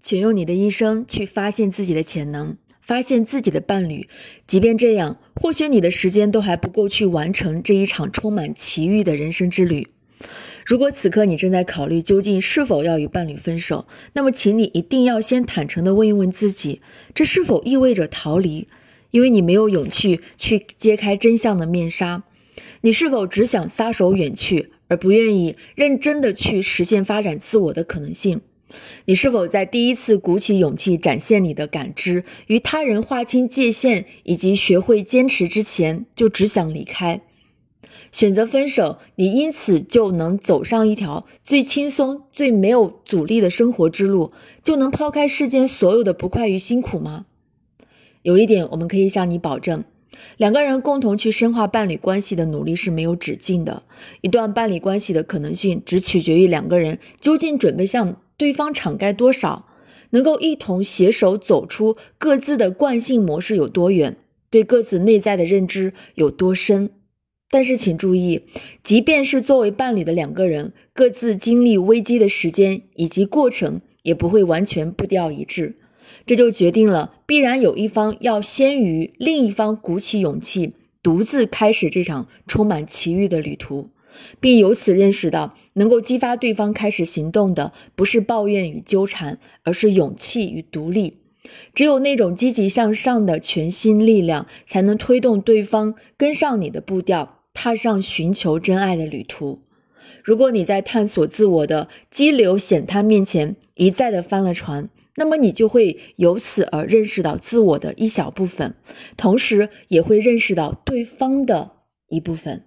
请用你的一生去发现自己的潜能，发现自己的伴侣。即便这样，或许你的时间都还不够去完成这一场充满奇遇的人生之旅。如果此刻你正在考虑究竟是否要与伴侣分手，那么请你一定要先坦诚地问一问自己：这是否意味着逃离？因为你没有勇气去揭开真相的面纱。你是否只想撒手远去，而不愿意认真的去实现发展自我的可能性？你是否在第一次鼓起勇气展现你的感知，与他人划清界限，以及学会坚持之前，就只想离开，选择分手？你因此就能走上一条最轻松、最没有阻力的生活之路，就能抛开世间所有的不快与辛苦吗？有一点，我们可以向你保证。两个人共同去深化伴侣关系的努力是没有止境的。一段伴侣关系的可能性只取决于两个人究竟准备向对方敞开多少，能够一同携手走出各自的惯性模式有多远，对各自内在的认知有多深。但是请注意，即便是作为伴侣的两个人，各自经历危机的时间以及过程也不会完全步调一致。这就决定了，必然有一方要先于另一方鼓起勇气，独自开始这场充满奇遇的旅途，并由此认识到，能够激发对方开始行动的，不是抱怨与纠缠，而是勇气与独立。只有那种积极向上的全新力量，才能推动对方跟上你的步调，踏上寻求真爱的旅途。如果你在探索自我的激流险滩面前一再的翻了船，那么你就会由此而认识到自我的一小部分，同时也会认识到对方的一部分。